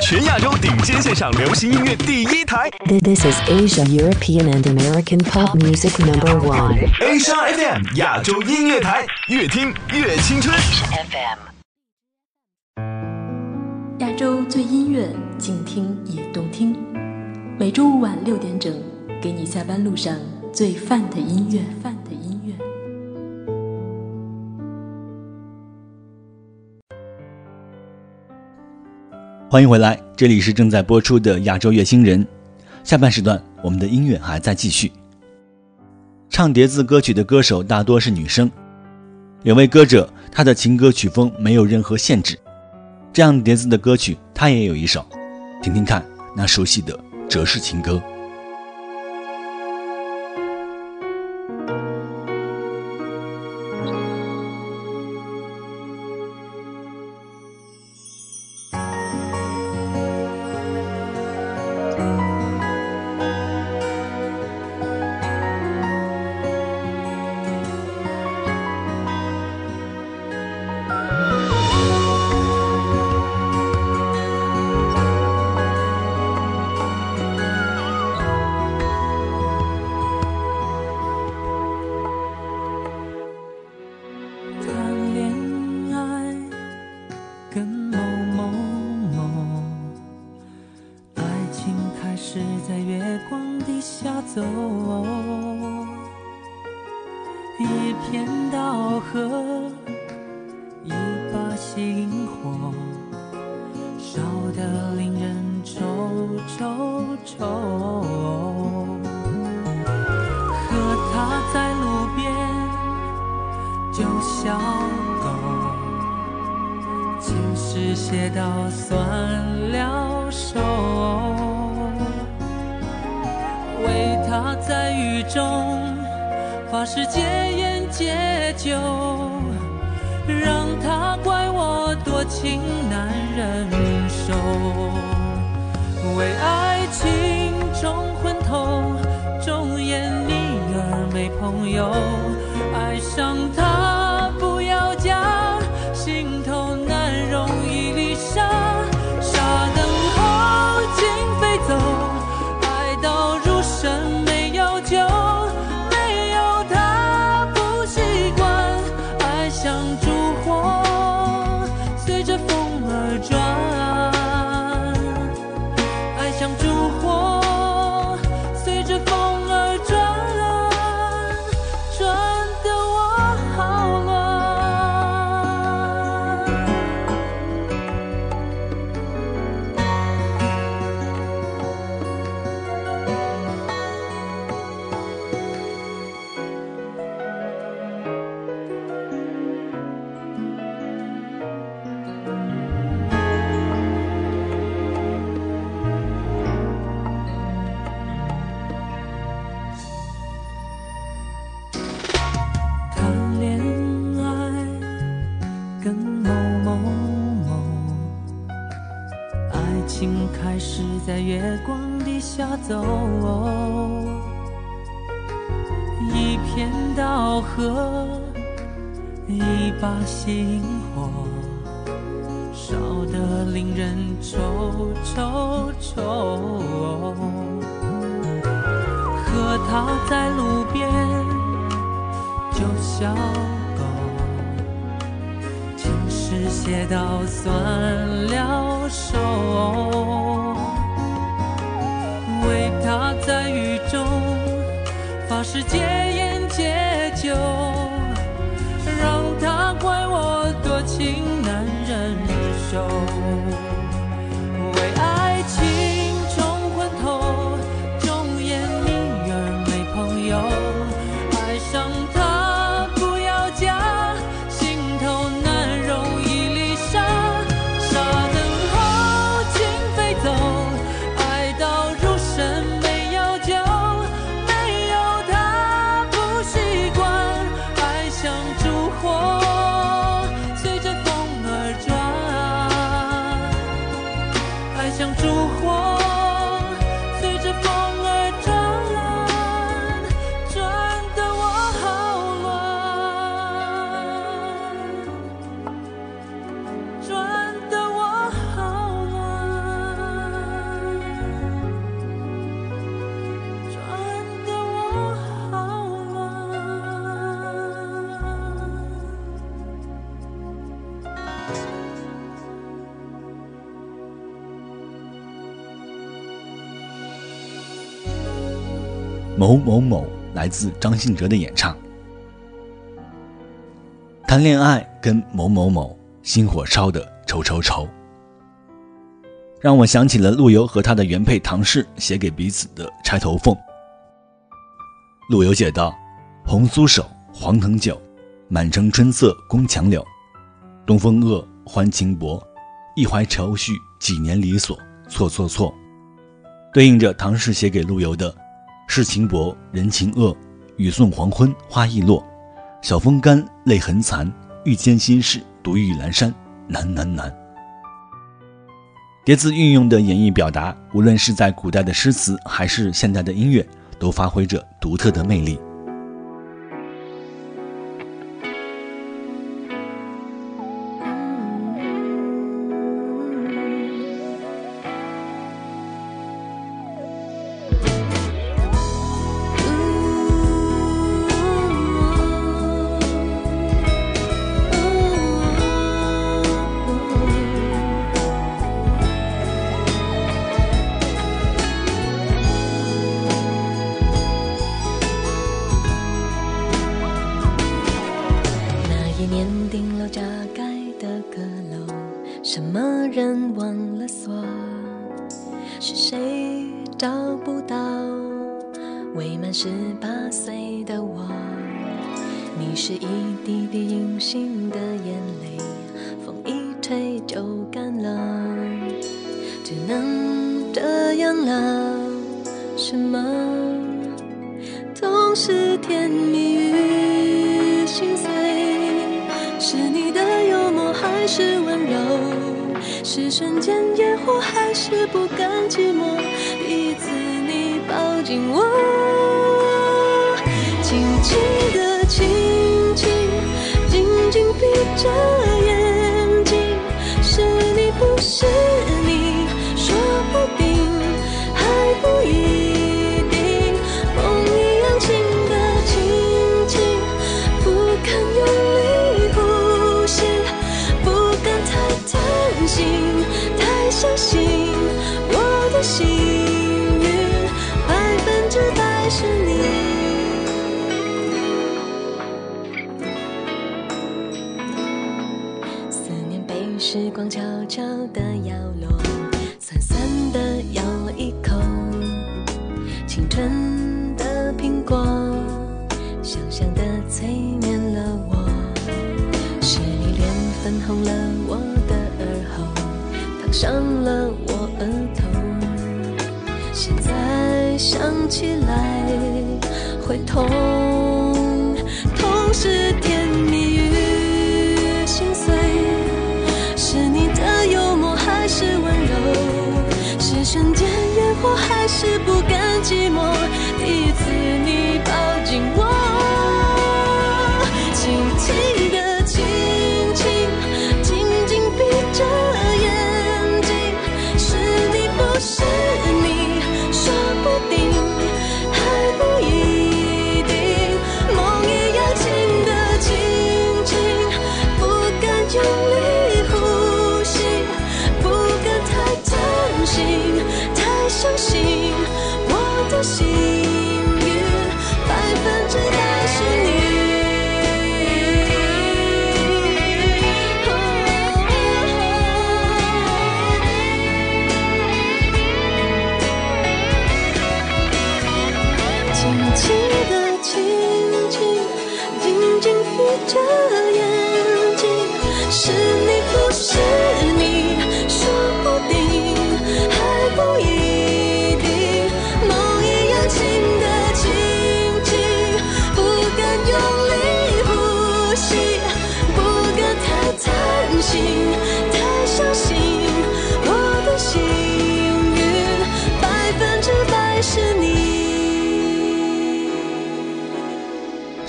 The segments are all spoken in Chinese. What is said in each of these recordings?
全亚洲顶尖线上流行音乐第一台。This is Asia, European, and American pop music number one. Asia FM 亚洲音乐台，越听越青春。FM 亚洲最音乐，静听也动听。每周五晚六点整，给你下班路上最范的音乐。范的音乐。欢迎回来，这里是正在播出的亚洲乐星人。下半时段，我们的音乐还在继续。唱叠字歌曲的歌手大多是女生，有位歌者，他的情歌曲风没有任何限制。这样叠字的歌曲，他也有一首，听听看那熟悉的哲式情歌。写到算了手，为他在雨中发誓戒烟戒酒，让他怪我多情难忍受，为爱情冲昏头，忠言逆耳没朋友，爱上他。情开始在月光底下走，一片稻禾，一把星火，烧得令人愁愁愁。和他在路边，就像，写到酸了手。为他在雨中发誓戒烟某某某来自张信哲的演唱。谈恋爱跟某某某，心火烧的愁愁愁，让我想起了陆游和他的原配唐氏写给彼此的《钗头凤》。陆游写道：“红酥手，黄藤酒，满城春色宫墙柳。东风恶，欢情薄，一怀愁绪几年离索。错错错。”对应着唐氏写给陆游的“世情薄，人情恶，雨送黄昏花易落。”晓风干，泪痕残。欲笺心事，独倚阑珊，难难难。叠字运用的演绎表达，无论是在古代的诗词，还是现代的音乐，都发挥着独特的魅力。干了，只能这样了。什么？总是甜蜜与心碎，是你的幽默还是温柔？是瞬间烟火还是不甘寂寞？第一次你抱紧我。轻轻的时光悄悄地摇落，酸酸的咬了一口，青春的苹果，香香的催眠了我。是你脸粉红了我的耳后，烫伤了我额头。现在想起来会痛，痛是心。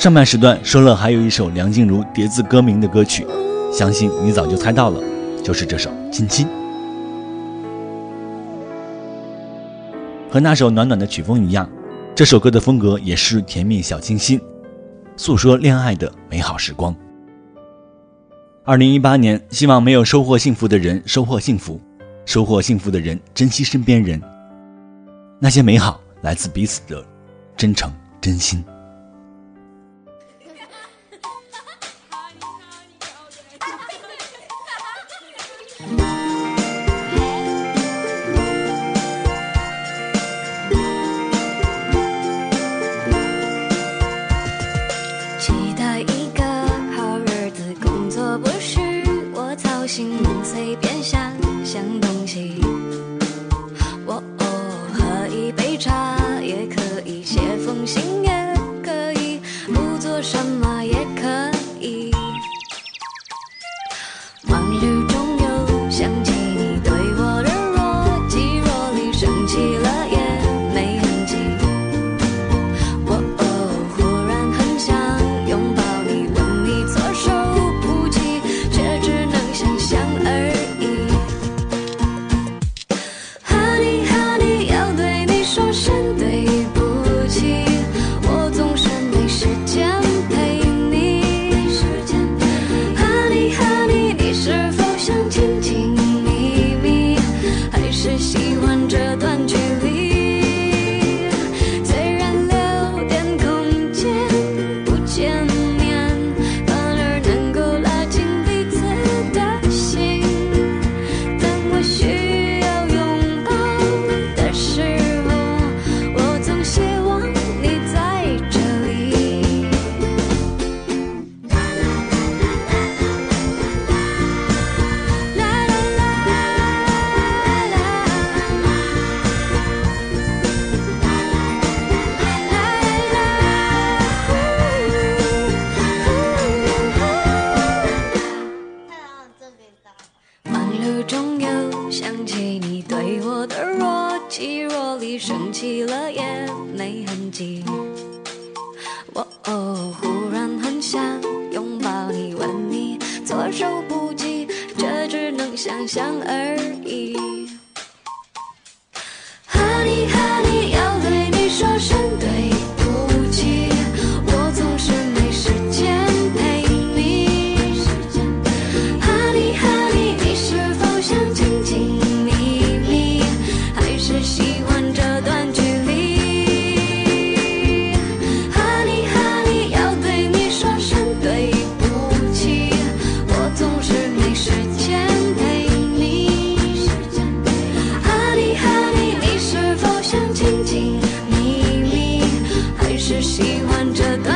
上半时段说了还有一首梁静茹叠字歌名的歌曲相信你早就猜到了就是这首亲亲。和那首暖暖的曲风一样这首歌的风格也是甜蜜小清新诉说恋爱的美好时光。二零一八年希望没有收获幸福的人收获幸福收获幸福的人珍惜身边人。那些美好来自彼此的真诚真心。路中又想起你对我的若即若离，生气了也没痕迹。我哦，忽然很想拥抱你，吻你，措手不及，却只能想象而已。是喜欢这道。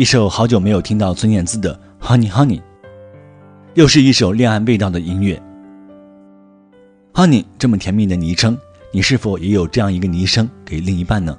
一首好久没有听到孙燕姿的 honey honey 又是一首恋爱味道的音乐。Honey 这么甜蜜的昵称你是否也有这样一个昵称给另一半呢？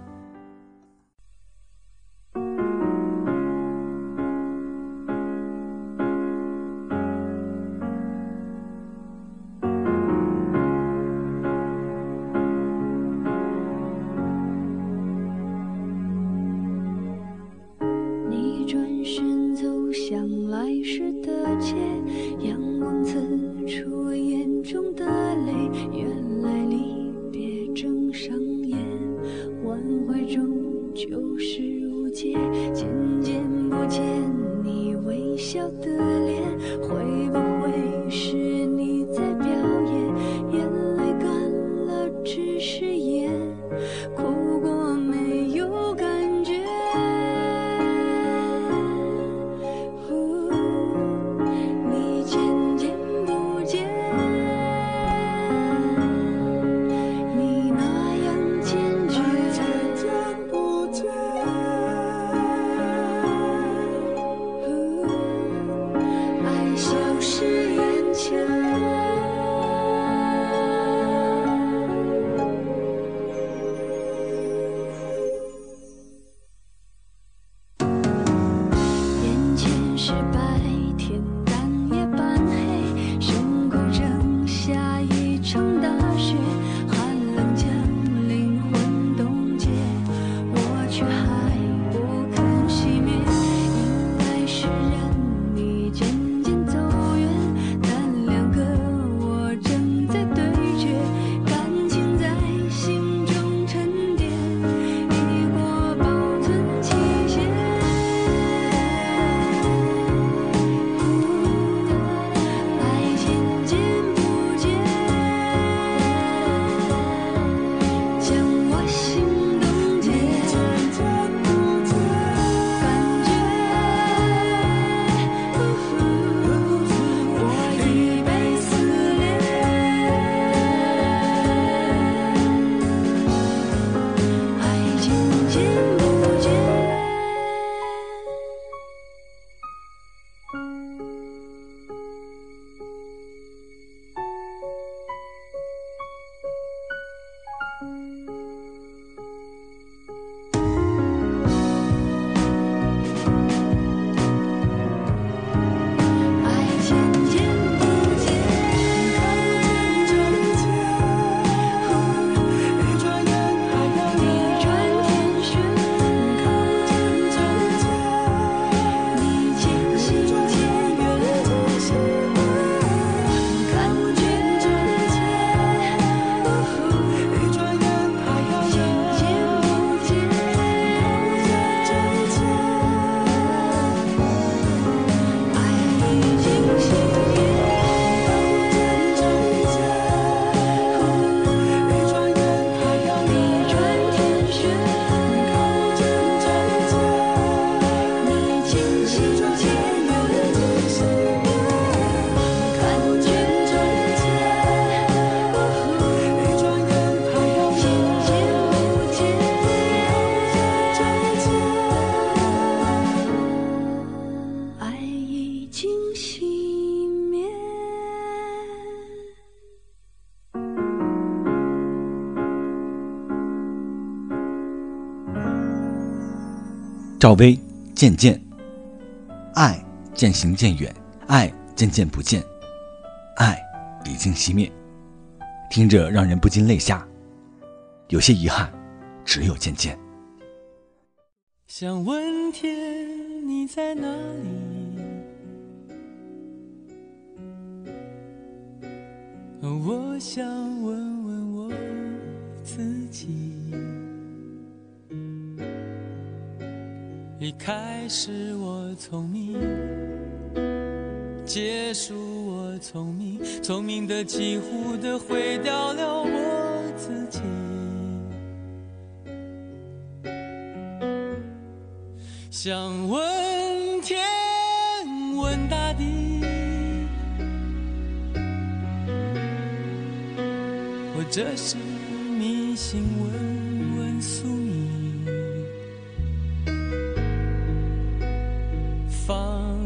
赵薇，渐渐，爱渐行渐远，爱渐渐不见，爱已经熄灭，听着让人不禁泪下。有些遗憾，只有渐渐。想问天你在哪里？我想问问我自己。一开始我聪明，结束我聪明，聪明的几乎的毁掉了我自己。想问天，问大地，或者是迷信问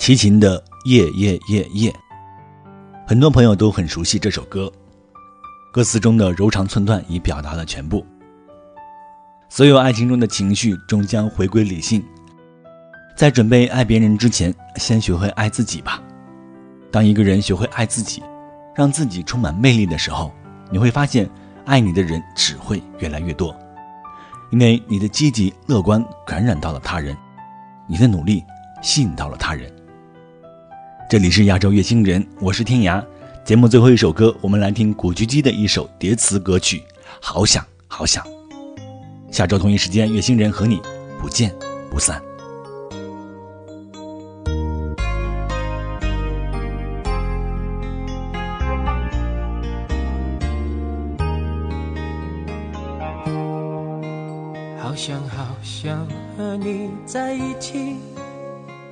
齐秦的《夜夜夜夜》，很多朋友都很熟悉这首歌，歌词中的柔肠寸断已表达了全部。所有爱情中的情绪终将回归理性，在准备爱别人之前，先学会爱自己吧。当一个人学会爱自己，让自己充满魅力的时候，你会发现，爱你的人只会越来越多，因为你的积极乐观感染到了他人，你的努力吸引到了他人。这里是亚洲乐星人，我是天涯。节目最后一首歌，我们来听古巨基的一首叠词歌曲《好想好想》。下周同一时间，月星人和你不见不散。好想好想和你在一起，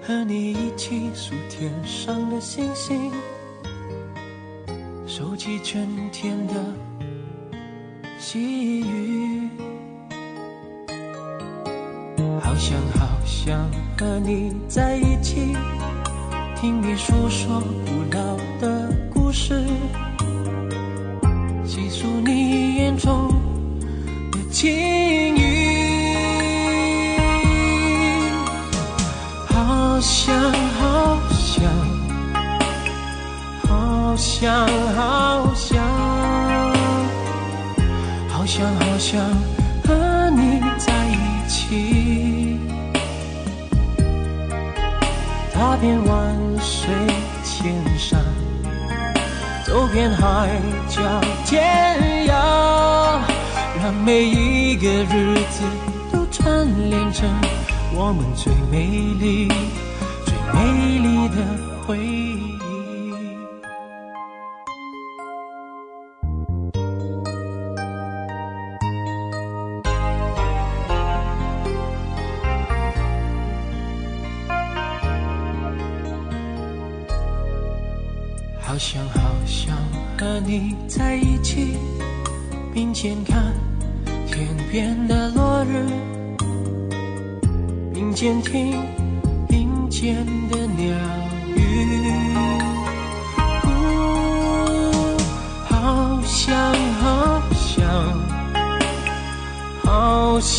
和你一起数天上的星星，收集春天的细雨。好想好想和你在一起，听你诉说古老踏遍万水千山，走遍海角天涯，让每一个日子都串联成我们最美丽、最美丽的回忆。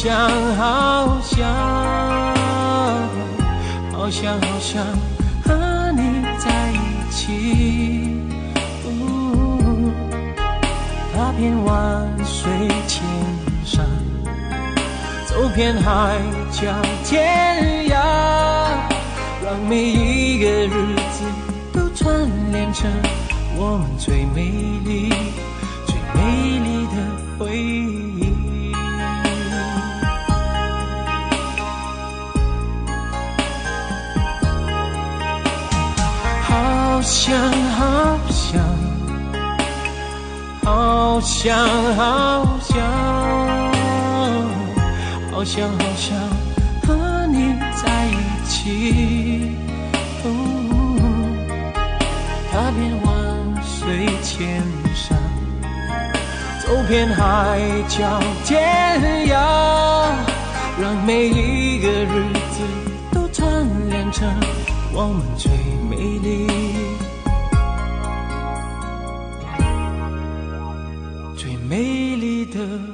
想好想，好想好想和你在一起。呜踏遍万水千山，走遍海角天涯，让每一个日子都串联成我们最美丽、想好想，好想好想，好想好想和你在一起。哦踏遍万水千山，走遍海角天涯，让每一个日子都串联成我们的。